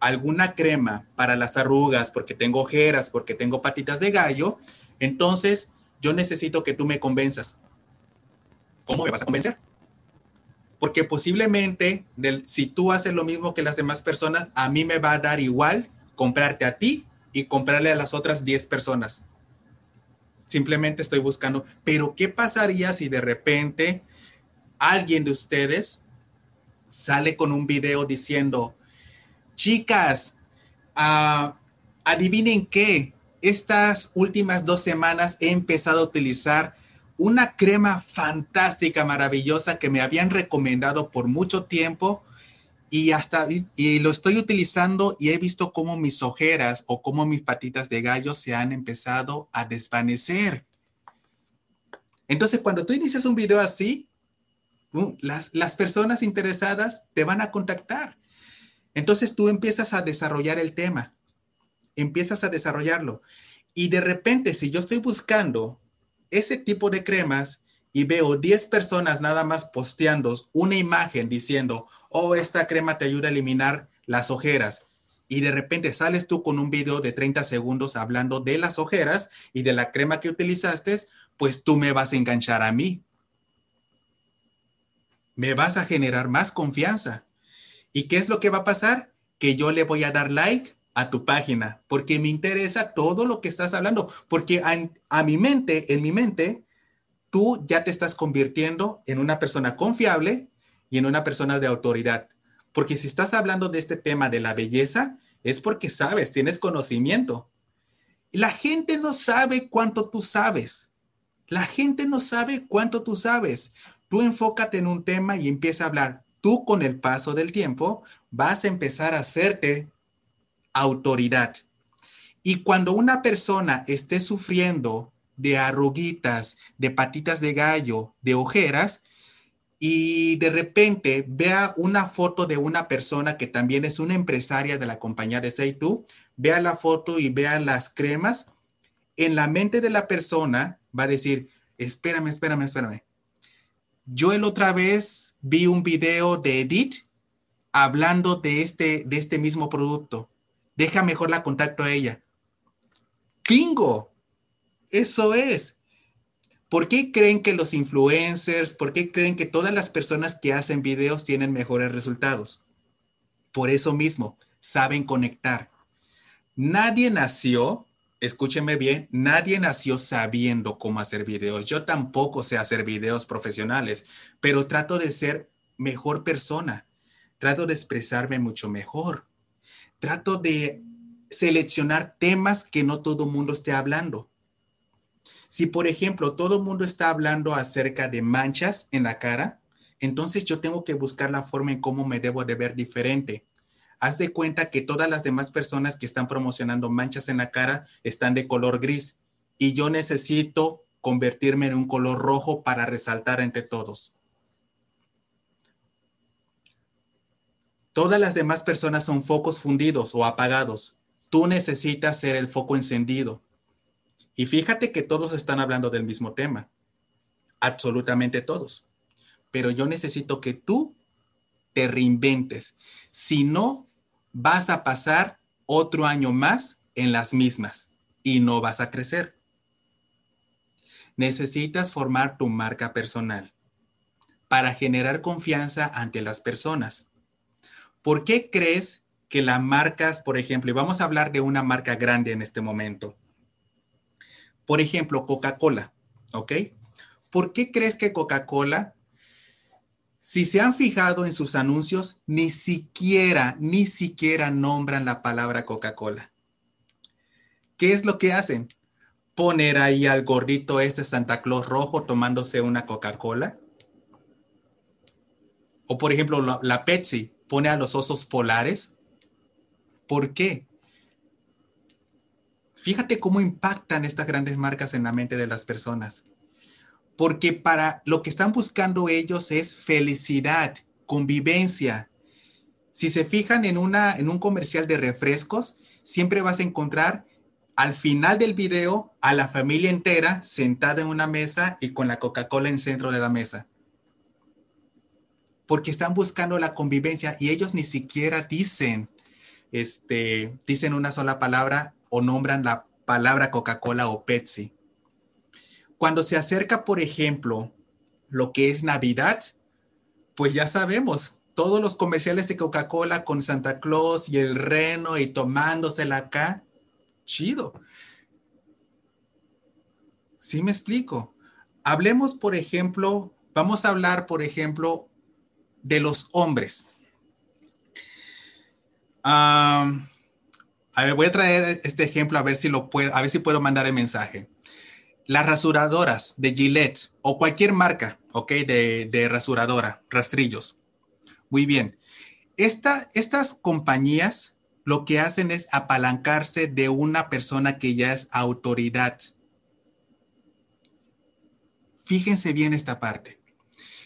S1: alguna crema para las arrugas, porque tengo ojeras, porque tengo patitas de gallo, entonces yo necesito que tú me convenzas. ¿Cómo me vas a convencer? Porque posiblemente si tú haces lo mismo que las demás personas, a mí me va a dar igual comprarte a ti y comprarle a las otras 10 personas. Simplemente estoy buscando, pero ¿qué pasaría si de repente alguien de ustedes sale con un video diciendo, chicas, uh, adivinen qué, estas últimas dos semanas he empezado a utilizar una crema fantástica, maravillosa que me habían recomendado por mucho tiempo y hasta y lo estoy utilizando y he visto cómo mis ojeras o cómo mis patitas de gallo se han empezado a desvanecer. Entonces, cuando tú inicias un video así, las, las personas interesadas te van a contactar. Entonces tú empiezas a desarrollar el tema, empiezas a desarrollarlo. Y de repente, si yo estoy buscando ese tipo de cremas y veo 10 personas nada más posteando una imagen diciendo, oh, esta crema te ayuda a eliminar las ojeras. Y de repente sales tú con un video de 30 segundos hablando de las ojeras y de la crema que utilizaste, pues tú me vas a enganchar a mí. me vas a generar más confianza. ¿Y qué es lo que va a pasar? Que yo le voy a dar like a tu página porque me interesa todo lo que estás hablando, porque a, mi mente, en mi mente, tú ya te estás convirtiendo en una persona confiable y en una persona de autoridad. Porque si estás hablando de este tema de la belleza, es porque sabes, tienes conocimiento. La gente no sabe cuánto tú sabes. La gente no sabe cuánto tú sabes. Tú enfócate en un tema y empieza a hablar. Tú con el paso del tiempo vas a empezar a hacerte autoridad. Y cuando una persona esté sufriendo de arruguitas, de patitas de gallo, de ojeras, y de repente vea una foto de una persona que también es una empresaria de la compañía de Seitu, vea la foto y vea las cremas, en la mente de la persona va a decir, espérame, espérame, espérame. Yo el otra vez vi un video de Edith hablando de este, de este mismo producto. Deja mejor la contacto a ella. ¡Bingo! Eso es. ¿Por qué creen que los influencers, por qué creen que todas las personas que hacen videos tienen mejores resultados? Por eso mismo, saben conectar. Nadie nació, escúchenme bien, nadie nació sabiendo cómo hacer videos. Yo tampoco sé hacer videos profesionales, pero trato de ser mejor persona. Trato de expresarme mucho mejor. Trato de seleccionar temas que no todo mundo esté hablando si, por ejemplo, todo el mundo está hablando acerca de manchas en la cara, entonces yo tengo que buscar la forma en cómo me debo de ver diferente. Haz de cuenta que todas las demás personas que están promocionando manchas en la cara están de color gris y yo necesito convertirme en un color rojo para resaltar entre todos. Todas las demás personas son focos fundidos o apagados. Tú necesitas ser el foco encendido. Y fíjate que todos están hablando del mismo tema, absolutamente todos. Pero yo necesito que tú te reinventes. Si no, vas a pasar otro año más en las mismas y no vas a crecer. Necesitas formar tu marca personal para generar confianza ante las personas. ¿Por qué crees que las marcas, por ejemplo, y vamos a hablar de una marca grande en este momento, por ejemplo, Coca-Cola, ¿ok? ¿Por qué crees que Coca-Cola, si se han fijado en sus anuncios, ni siquiera, ni siquiera nombran la palabra Coca-Cola? ¿Qué es lo que hacen? Poner ahí al gordito este Santa Claus rojo tomándose una Coca-Cola. O por ejemplo, la, la Pepsi pone a los osos polares. ¿Por qué? Fíjate cómo impactan estas grandes marcas en la mente de las personas. Porque para lo que están buscando ellos es felicidad, convivencia. Si se fijan en, una, en un comercial de refrescos, siempre vas a encontrar al final del video a la familia entera sentada en una mesa y con la Coca-Cola en centro de la mesa. Porque están buscando la convivencia y ellos ni siquiera dicen, este, dicen una sola palabra o nombran la palabra Coca-Cola o Pepsi. Cuando se acerca, por ejemplo, lo que es Navidad, pues ya sabemos, todos los comerciales de Coca-Cola con Santa Claus y el reno y tomándosela acá, chido. ¿Sí me explico? Hablemos, por ejemplo, vamos a hablar, por ejemplo, de los hombres. Ah a ver, voy a traer este ejemplo a ver si lo puedo, a ver si puedo mandar el mensaje. Las rasuradoras de Gillette o cualquier marca, ¿ok? De, de rasuradora, rastrillos. Muy bien. Esta, estas compañías lo que hacen es apalancarse de una persona que ya es autoridad. Fíjense bien esta parte.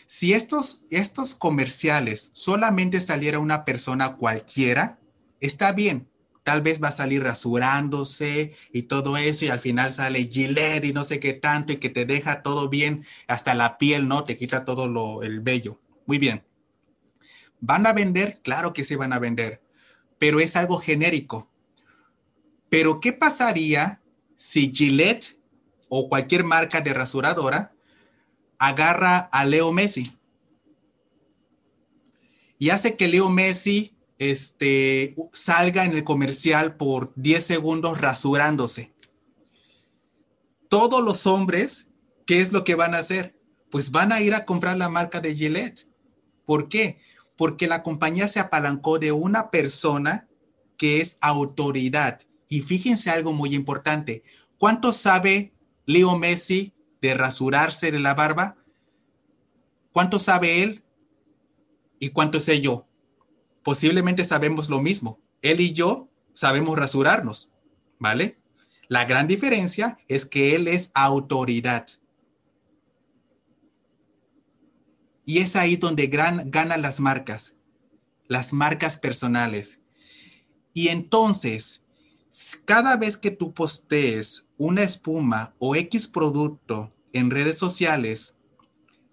S1: Si estos, estos comerciales solamente saliera una persona cualquiera, está bien, tal vez va a salir rasurándose y todo eso y al final sale Gillette y no sé qué tanto y que te deja todo bien, hasta la piel, ¿no? Te quita todo lo, el vello. Muy bien. ¿Van a vender? Claro que sí van a vender, pero es algo genérico. Pero ¿qué pasaría si Gillette o cualquier marca de rasuradora agarra a Leo Messi? y hace que Leo Messi este, salga en el comercial por 10 segundos rasurándose. Todos los hombres, ¿qué es lo que van a hacer? Pues van a ir a comprar la marca de Gillette. ¿Por qué? Porque la compañía se apalancó de una persona que es autoridad. Y fíjense algo muy importante. ¿Cuánto sabe Leo Messi de rasurarse de la barba? ¿Cuánto sabe él? ¿Y cuánto sé yo? Posiblemente sabemos lo mismo. Él y yo sabemos rasurarnos, ¿vale? La gran diferencia es que él es autoridad. Y es ahí donde gran, ganan las marcas, las marcas personales. Y entonces, cada vez que tú postees una espuma o X producto en redes sociales,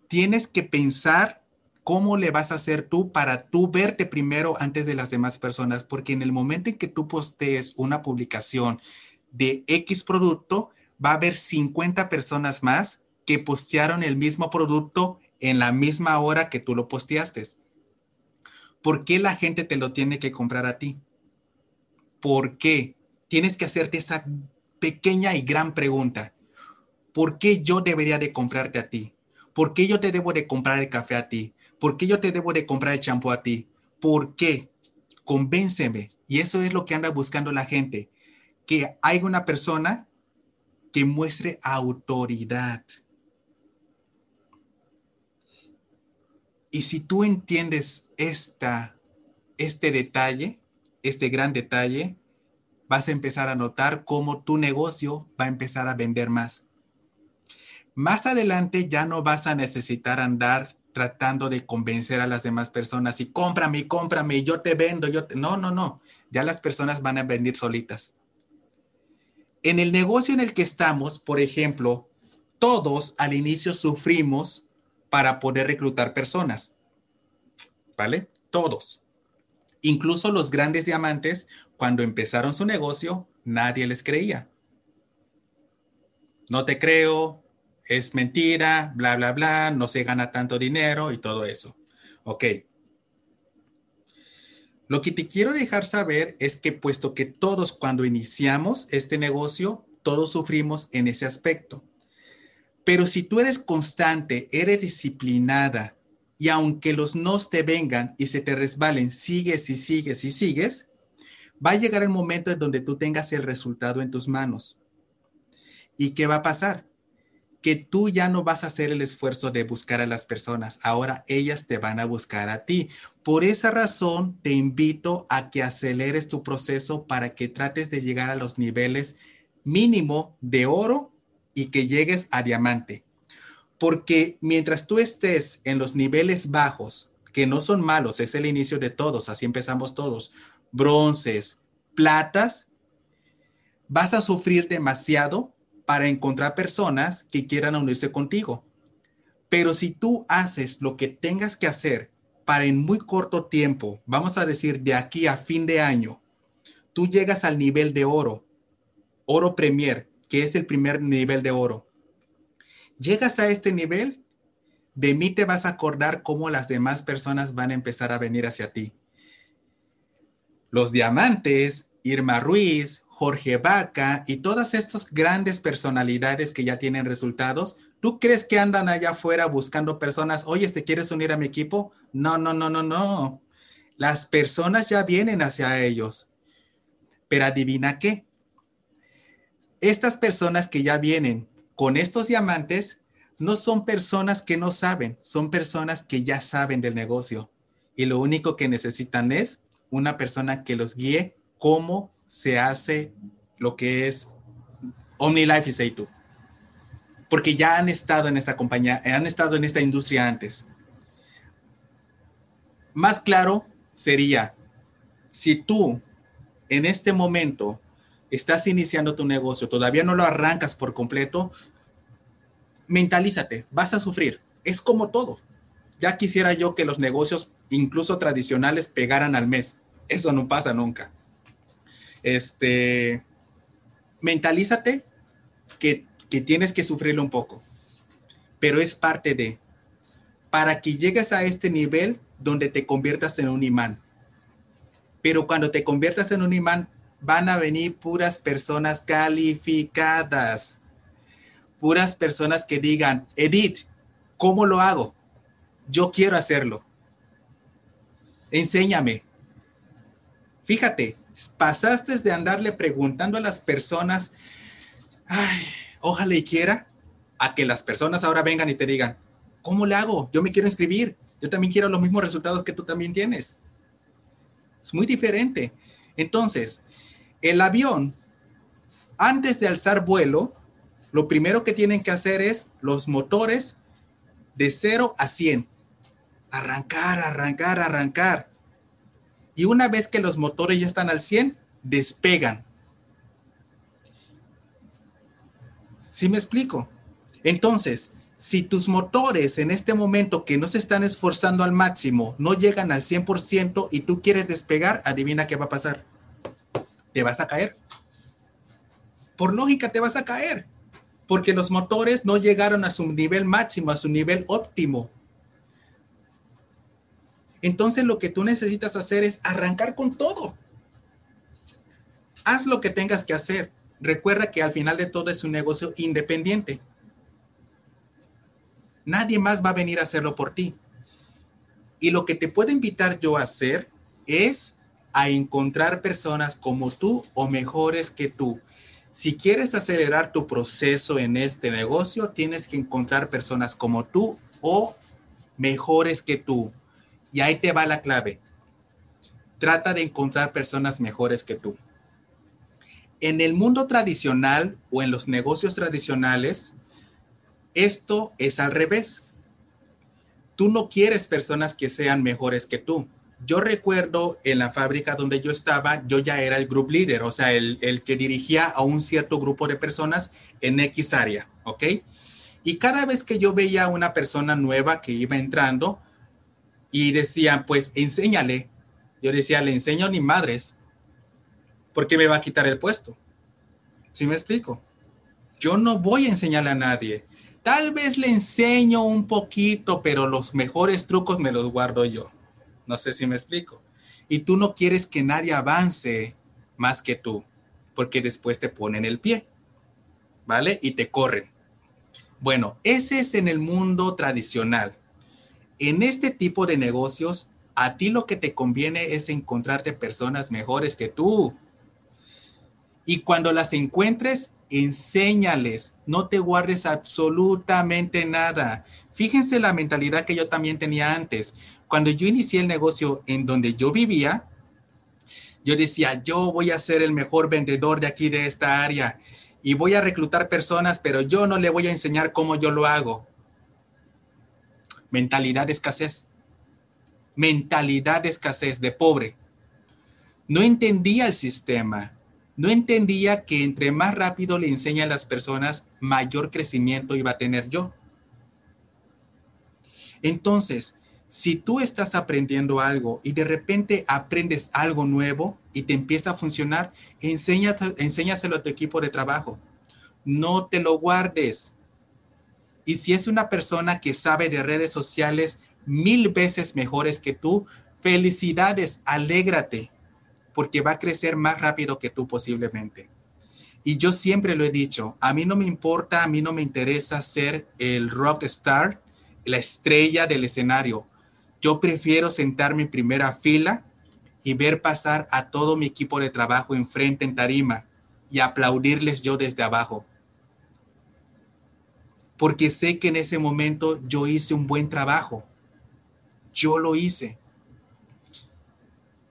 S1: tienes que pensar cómo le vas a hacer tú para tú verte primero antes de las demás personas, porque en el momento en que tú postees una publicación de X producto, va a haber 50 personas más que postearon el mismo producto en la misma hora que tú lo posteaste. ¿Por qué la gente te lo tiene que comprar a ti? ¿Por qué? Tienes que hacerte esa pequeña y gran pregunta. ¿Por qué yo debería de comprarte a ti? ¿Por qué yo te debo de comprar el café a ti? ¿Por qué yo te debo de comprar el champú a ti? ¿Por qué? Convénceme. Y eso es lo que anda buscando la gente. Que haya una persona que muestre autoridad. Y si tú entiendes esta, este detalle, este gran detalle, vas a empezar a notar cómo tu negocio va a empezar a vender más. Más adelante ya no vas a necesitar andar tratando de convencer a las demás personas y cómprame, cómprame, yo te vendo, yo. No, no, no. Ya las personas van a vender solitas. En el negocio en el que estamos, por ejemplo, todos al inicio sufrimos para poder reclutar personas. ¿Vale? Todos. Incluso los grandes diamantes, cuando empezaron su negocio, nadie les creía. No te creo, es mentira, bla, bla, bla, no se gana tanto dinero y todo eso. Ok. Lo que te quiero dejar saber es que puesto que todos cuando iniciamos este negocio, todos sufrimos en ese aspecto. Pero si tú eres constante, eres disciplinada y aunque los nos te vengan y se te resbalen, sigues y sigues y sigues, va a llegar el momento en donde tú tengas el resultado en tus manos. ¿Y qué va a pasar? Que tú ya no vas a hacer el esfuerzo de buscar a las personas, ahora ellas te van a buscar a ti. Por esa razón, te invito a que aceleres tu proceso para que trates de llegar a los niveles mínimo de oro y que llegues a diamante. Porque mientras tú estés en los niveles bajos, que no son malos, es el inicio de todos, así empezamos todos, bronces, platas, vas a sufrir demasiado para encontrar personas que quieran unirse contigo. Pero si tú haces lo que tengas que hacer para en muy corto tiempo, vamos a decir de aquí a fin de año, tú llegas al nivel de oro, oro premier, que es el primer nivel de oro. Llegas a este nivel, de mí te vas a acordar cómo las demás personas van a empezar a venir hacia ti. Los diamantes, Irma Ruiz, Jorge Vaca y todas estas grandes personalidades que ya tienen resultados, ¿tú crees que andan allá afuera buscando personas? Oye, ¿te quieres unir a mi equipo? No, no, no, no, no. Las personas ya vienen hacia ellos. Pero adivina qué, estas personas que ya vienen con estos diamantes no son personas que no saben, son personas que ya saben del negocio y lo único que necesitan es una persona que los guíe cómo se hace lo que es OmniLife y Seitu. Porque ya han estado en esta compañía, han estado en esta industria antes. Más claro sería, si tú en este momento estás iniciando tu negocio, todavía no lo arrancas por completo, mentalízate, vas a sufrir. Es como todo. Ya quisiera yo que los negocios, incluso tradicionales, pegaran al mes. Eso no pasa nunca. Este, mentalízate que, que tienes que sufrirlo un poco, pero es parte de, para que llegues a este nivel, donde te conviertas en un imán. Pero cuando te conviertas en un imán, van a venir puras personas calificadas, puras personas que digan, Edith, ¿cómo lo hago? Yo quiero hacerlo. Enséñame. Fíjate, pasaste de andarle preguntando a las personas, ay, ojalá y quiera, a que las personas ahora vengan y te digan, ¿cómo le hago? Yo me quiero inscribir. Yo también quiero los mismos resultados que tú también tienes. Es muy diferente. Entonces, el avión, antes de alzar vuelo, lo primero que tienen que hacer es los motores de 0 a 100. Arrancar, arrancar, arrancar. Y una vez que los motores ya están al 100, despegan. ¿Sí me explico? Entonces, si tus motores en este momento que no se están esforzando al máximo no llegan al 100% y tú quieres despegar, adivina qué va a pasar. Te vas a caer. Por lógica te vas a caer, porque los motores no llegaron a su nivel máximo, a su nivel óptimo. Entonces lo que tú necesitas hacer es arrancar con todo. Haz lo que tengas que hacer. Recuerda que al final de todo es un negocio independiente. Nadie más va a venir a hacerlo por ti. Y lo que te puedo invitar yo a hacer es a encontrar personas como tú o mejores que tú. Si quieres acelerar tu proceso en este negocio, tienes que encontrar personas como tú o mejores que tú. Y ahí te va la clave. Trata de encontrar personas mejores que tú. En el mundo tradicional o en los negocios tradicionales, esto es al revés. Tú no quieres personas que sean mejores que tú. Yo recuerdo en la fábrica donde yo estaba, yo ya era el group leader, o sea, el, que dirigía a un cierto grupo de personas en X área, ¿ok? Y cada vez que yo veía una persona nueva que iba entrando y decían, pues enséñale, yo decía, le enseño ni madres, porque me va a quitar el puesto. ¿Sí me explico? Yo no voy a enseñarle a nadie. Tal vez le enseño un poquito, pero los mejores trucos me los guardo yo. No sé si me explico. Y tú no quieres que nadie avance más que tú, porque después te ponen el pie, ¿vale? Y te corren. Bueno, ese es en el mundo tradicional. En este tipo de negocios, a ti lo que te conviene es encontrarte personas mejores que tú. Y cuando las encuentres, enséñales, no te guardes absolutamente nada. Fíjense la mentalidad que yo también tenía antes. Cuando yo inicié el negocio en donde yo vivía, yo decía, yo voy a ser el mejor vendedor de aquí, de esta área, y voy a reclutar personas, pero yo no le voy a enseñar cómo yo lo hago. Mentalidad de escasez. Mentalidad de escasez, de pobre. No entendía el sistema no entendía que entre más rápido le enseña a las personas, mayor crecimiento iba a tener yo. Entonces, si tú estás aprendiendo algo y de repente aprendes algo nuevo y te empieza a funcionar, enséñaselo a tu equipo de trabajo. No te lo guardes. Y si es una persona que sabe de redes sociales mil veces mejores que tú, felicidades, alégrate porque va a crecer más rápido que tú posiblemente. Y yo siempre lo he dicho, a mí no me importa, a mí no me interesa ser el rock star, la estrella del escenario. Yo prefiero sentarme en primera fila y ver pasar a todo mi equipo de trabajo enfrente en tarima y aplaudirles yo desde abajo. Porque sé que en ese momento yo hice un buen trabajo. Yo lo hice.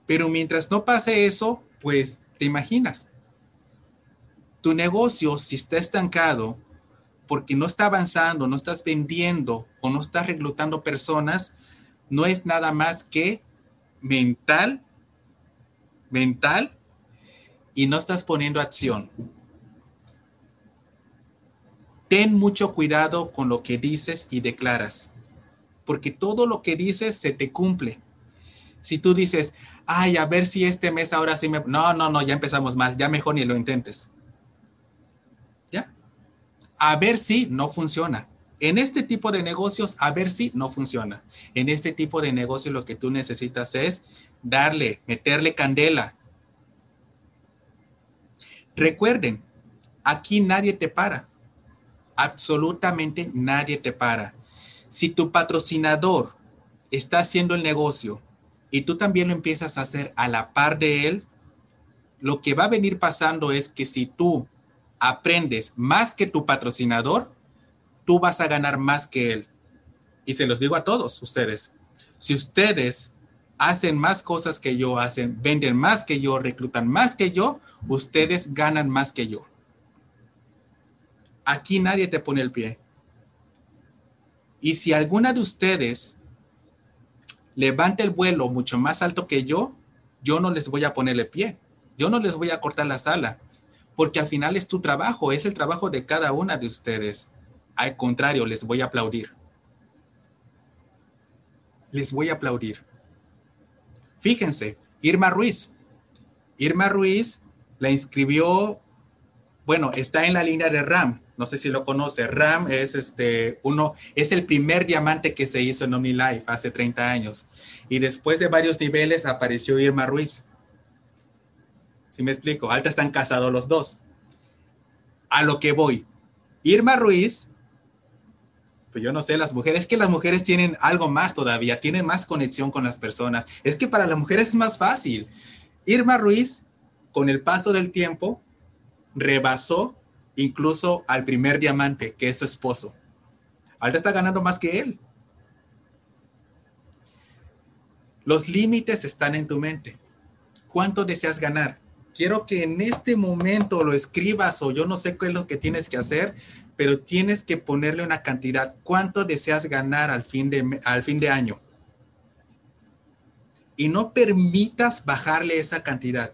S1: Pero mientras no pase eso, pues te imaginas. Tu negocio, si está estancado, porque no está avanzando, no estás vendiendo o no estás reclutando personas, no es nada más que mental, mental, y no estás poniendo acción. Ten mucho cuidado con lo que dices y declaras, porque todo lo que dices se te cumple. Si tú dices, ay, a ver si este mes ahora sí me... No, no, no, ya empezamos mal, ya mejor ni lo intentes. ¿Ya? A ver si no funciona. En este tipo de negocios, a ver si no funciona. En este tipo de negocios lo que tú necesitas es darle, meterle candela. Recuerden, aquí nadie te para. Absolutamente nadie te para. Si tu patrocinador está haciendo el negocio y tú también lo empiezas a hacer a la par de él, lo que va a venir pasando es que si tú aprendes más que tu patrocinador, tú vas a ganar más que él. Y se los digo a todos ustedes. Si ustedes hacen más cosas que yo, hacen, venden más que yo, reclutan más que yo, ustedes ganan más que yo. Aquí nadie te pone el pie. Y si alguna de ustedes levanta el vuelo mucho más alto que yo, yo no les voy a poner el pie. Yo no les voy a cortar la sala, porque al final es tu trabajo, es el trabajo de cada una de ustedes. Al contrario, les voy a aplaudir. Les voy a aplaudir. Fíjense, Irma Ruiz. Irma Ruiz la inscribió, bueno, está en la línea de RAM. No sé si lo conoce. RAM es este uno, es el primer diamante que se hizo en OmniLife hace 30 años. Y después de varios niveles apareció Irma Ruiz. Si me explico, alta están casados los dos. A lo que voy. Irma Ruiz, pues yo no sé, las mujeres, es que las mujeres tienen algo más todavía, tienen más conexión con las personas. Es que para las mujeres es más fácil. Irma Ruiz, con el paso del tiempo, rebasó incluso al primer diamante, que es su esposo. Alta está ganando más que él. Los límites están en tu mente. ¿Cuánto deseas ganar? quiero que en este momento lo escribas o yo no sé qué es lo que tienes que hacer, pero tienes que ponerle una cantidad. ¿Cuánto deseas ganar al fin de, al fin de año? Y no permitas bajarle esa cantidad.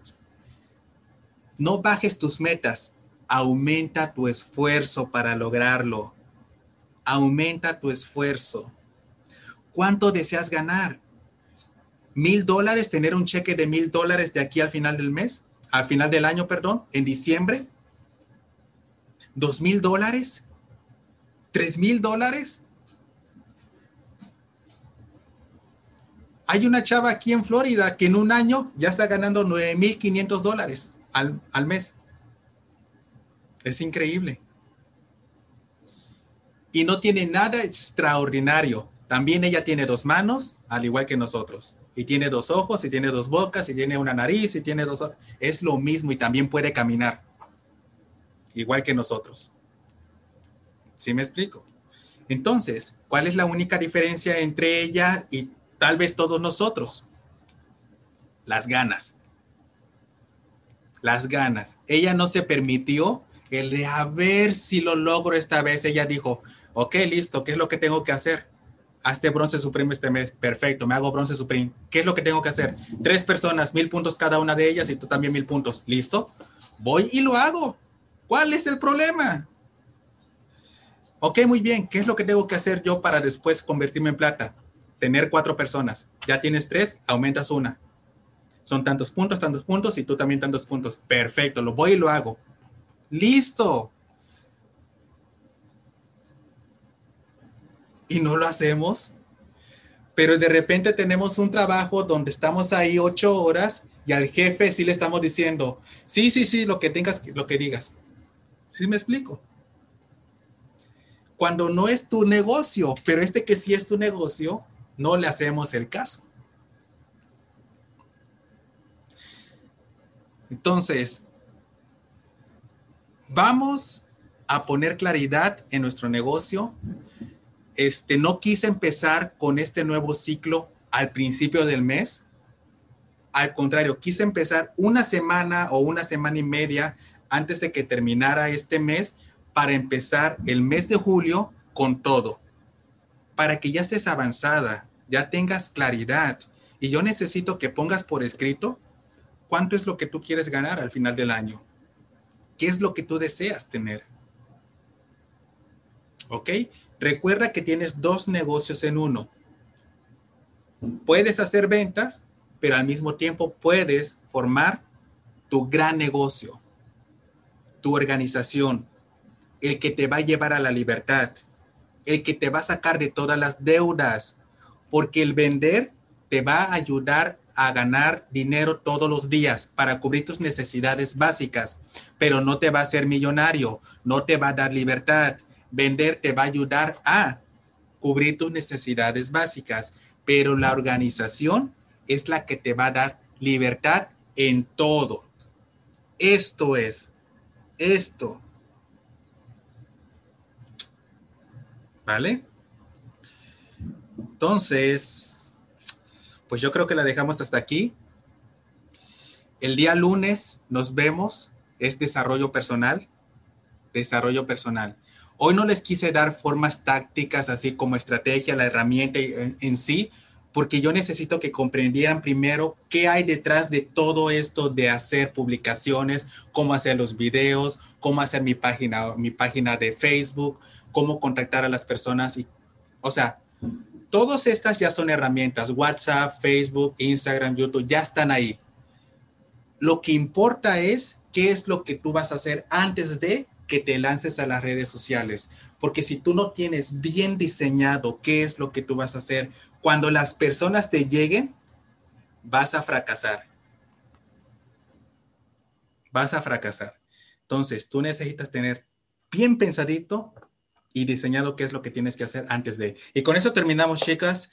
S1: No bajes tus metas. Aumenta tu esfuerzo para lograrlo. Aumenta tu esfuerzo. ¿Cuánto deseas ganar? ¿Mil dólares? ¿Tener un cheque de mil dólares de aquí al final del mes? al final del año, perdón, en diciembre, dos mil dólares, tres mil dólares. Hay una chava aquí en Florida que en un año ya está ganando mil 9.500 dólares al, al mes. Es increíble. Y no tiene nada extraordinario. También ella tiene dos manos, al igual que nosotros y tiene dos ojos, y tiene dos bocas, y tiene una nariz, y tiene dos... Es lo mismo y también puede caminar, igual que nosotros. ¿Sí me explico? Entonces, ¿cuál es la única diferencia entre ella y tal vez todos nosotros? Las ganas. Las ganas. Ella no se permitió el de a ver si lo logro esta vez. Ella dijo, ok, listo, ¿qué es lo que tengo que hacer? hazte bronce supreme este mes, perfecto, me hago bronce supreme. ¿Qué es lo que tengo que hacer? Tres personas, mil puntos cada una de ellas y tú también mil puntos. ¿Listo? Voy y lo hago. ¿Cuál es el problema? Ok, muy bien. ¿Qué es lo que tengo que hacer yo para después convertirme en plata? Tener cuatro personas. Ya tienes tres, aumentas una. Son tantos puntos, tantos puntos y tú también tantos puntos. Perfecto, lo voy y lo hago. Listo. y no lo hacemos. Pero de repente tenemos un trabajo donde estamos ahí ocho horas y al jefe sí le estamos diciendo, sí, sí, sí, lo que tengas, lo que digas. ¿Sí me explico? Cuando no es tu negocio, pero este que sí es tu negocio, no le hacemos el caso. Entonces, vamos a poner claridad en nuestro negocio este, no quise empezar con este nuevo ciclo al principio del mes. Al contrario, quise empezar una semana o una semana y media antes de que terminara este mes para empezar el mes de julio con todo. Para que ya estés avanzada, ya tengas claridad. Y yo necesito que pongas por escrito cuánto es lo que tú quieres ganar al final del año. ¿Qué es lo que tú deseas tener? ¿Ok? Recuerda que tienes dos negocios en uno. Puedes hacer ventas, pero al mismo tiempo puedes formar tu gran negocio, tu organización, el que te va a llevar a la libertad, el que te va a sacar de todas las deudas, porque el vender te va a ayudar a ganar dinero todos los días para cubrir tus necesidades básicas, pero no te va a hacer millonario, no te va a dar libertad. Vender te va a ayudar a cubrir tus necesidades básicas, pero la organización es la que te va a dar libertad en todo. Esto es, esto. ¿Vale? Entonces, pues yo creo que la dejamos hasta aquí. El día lunes nos vemos, es desarrollo personal, desarrollo personal. Hoy no les quise dar formas tácticas, así como estrategia, la herramienta en, sí, porque yo necesito que comprendieran primero qué hay detrás de todo esto de hacer publicaciones, cómo hacer los videos, cómo hacer mi página, mi página de Facebook, cómo contactar a las personas. Y, o sea, todas estas ya son herramientas, WhatsApp, Facebook, Instagram, YouTube, ya están ahí. Lo que importa es qué es lo que tú vas a hacer antes de que te lances a las redes sociales, porque si tú no tienes bien diseñado qué es lo que tú vas a hacer, cuando las personas te lleguen, vas a fracasar. Vas a fracasar. Entonces, tú necesitas tener bien pensadito y diseñado qué es lo que tienes que hacer antes de. Y con eso terminamos, chicas.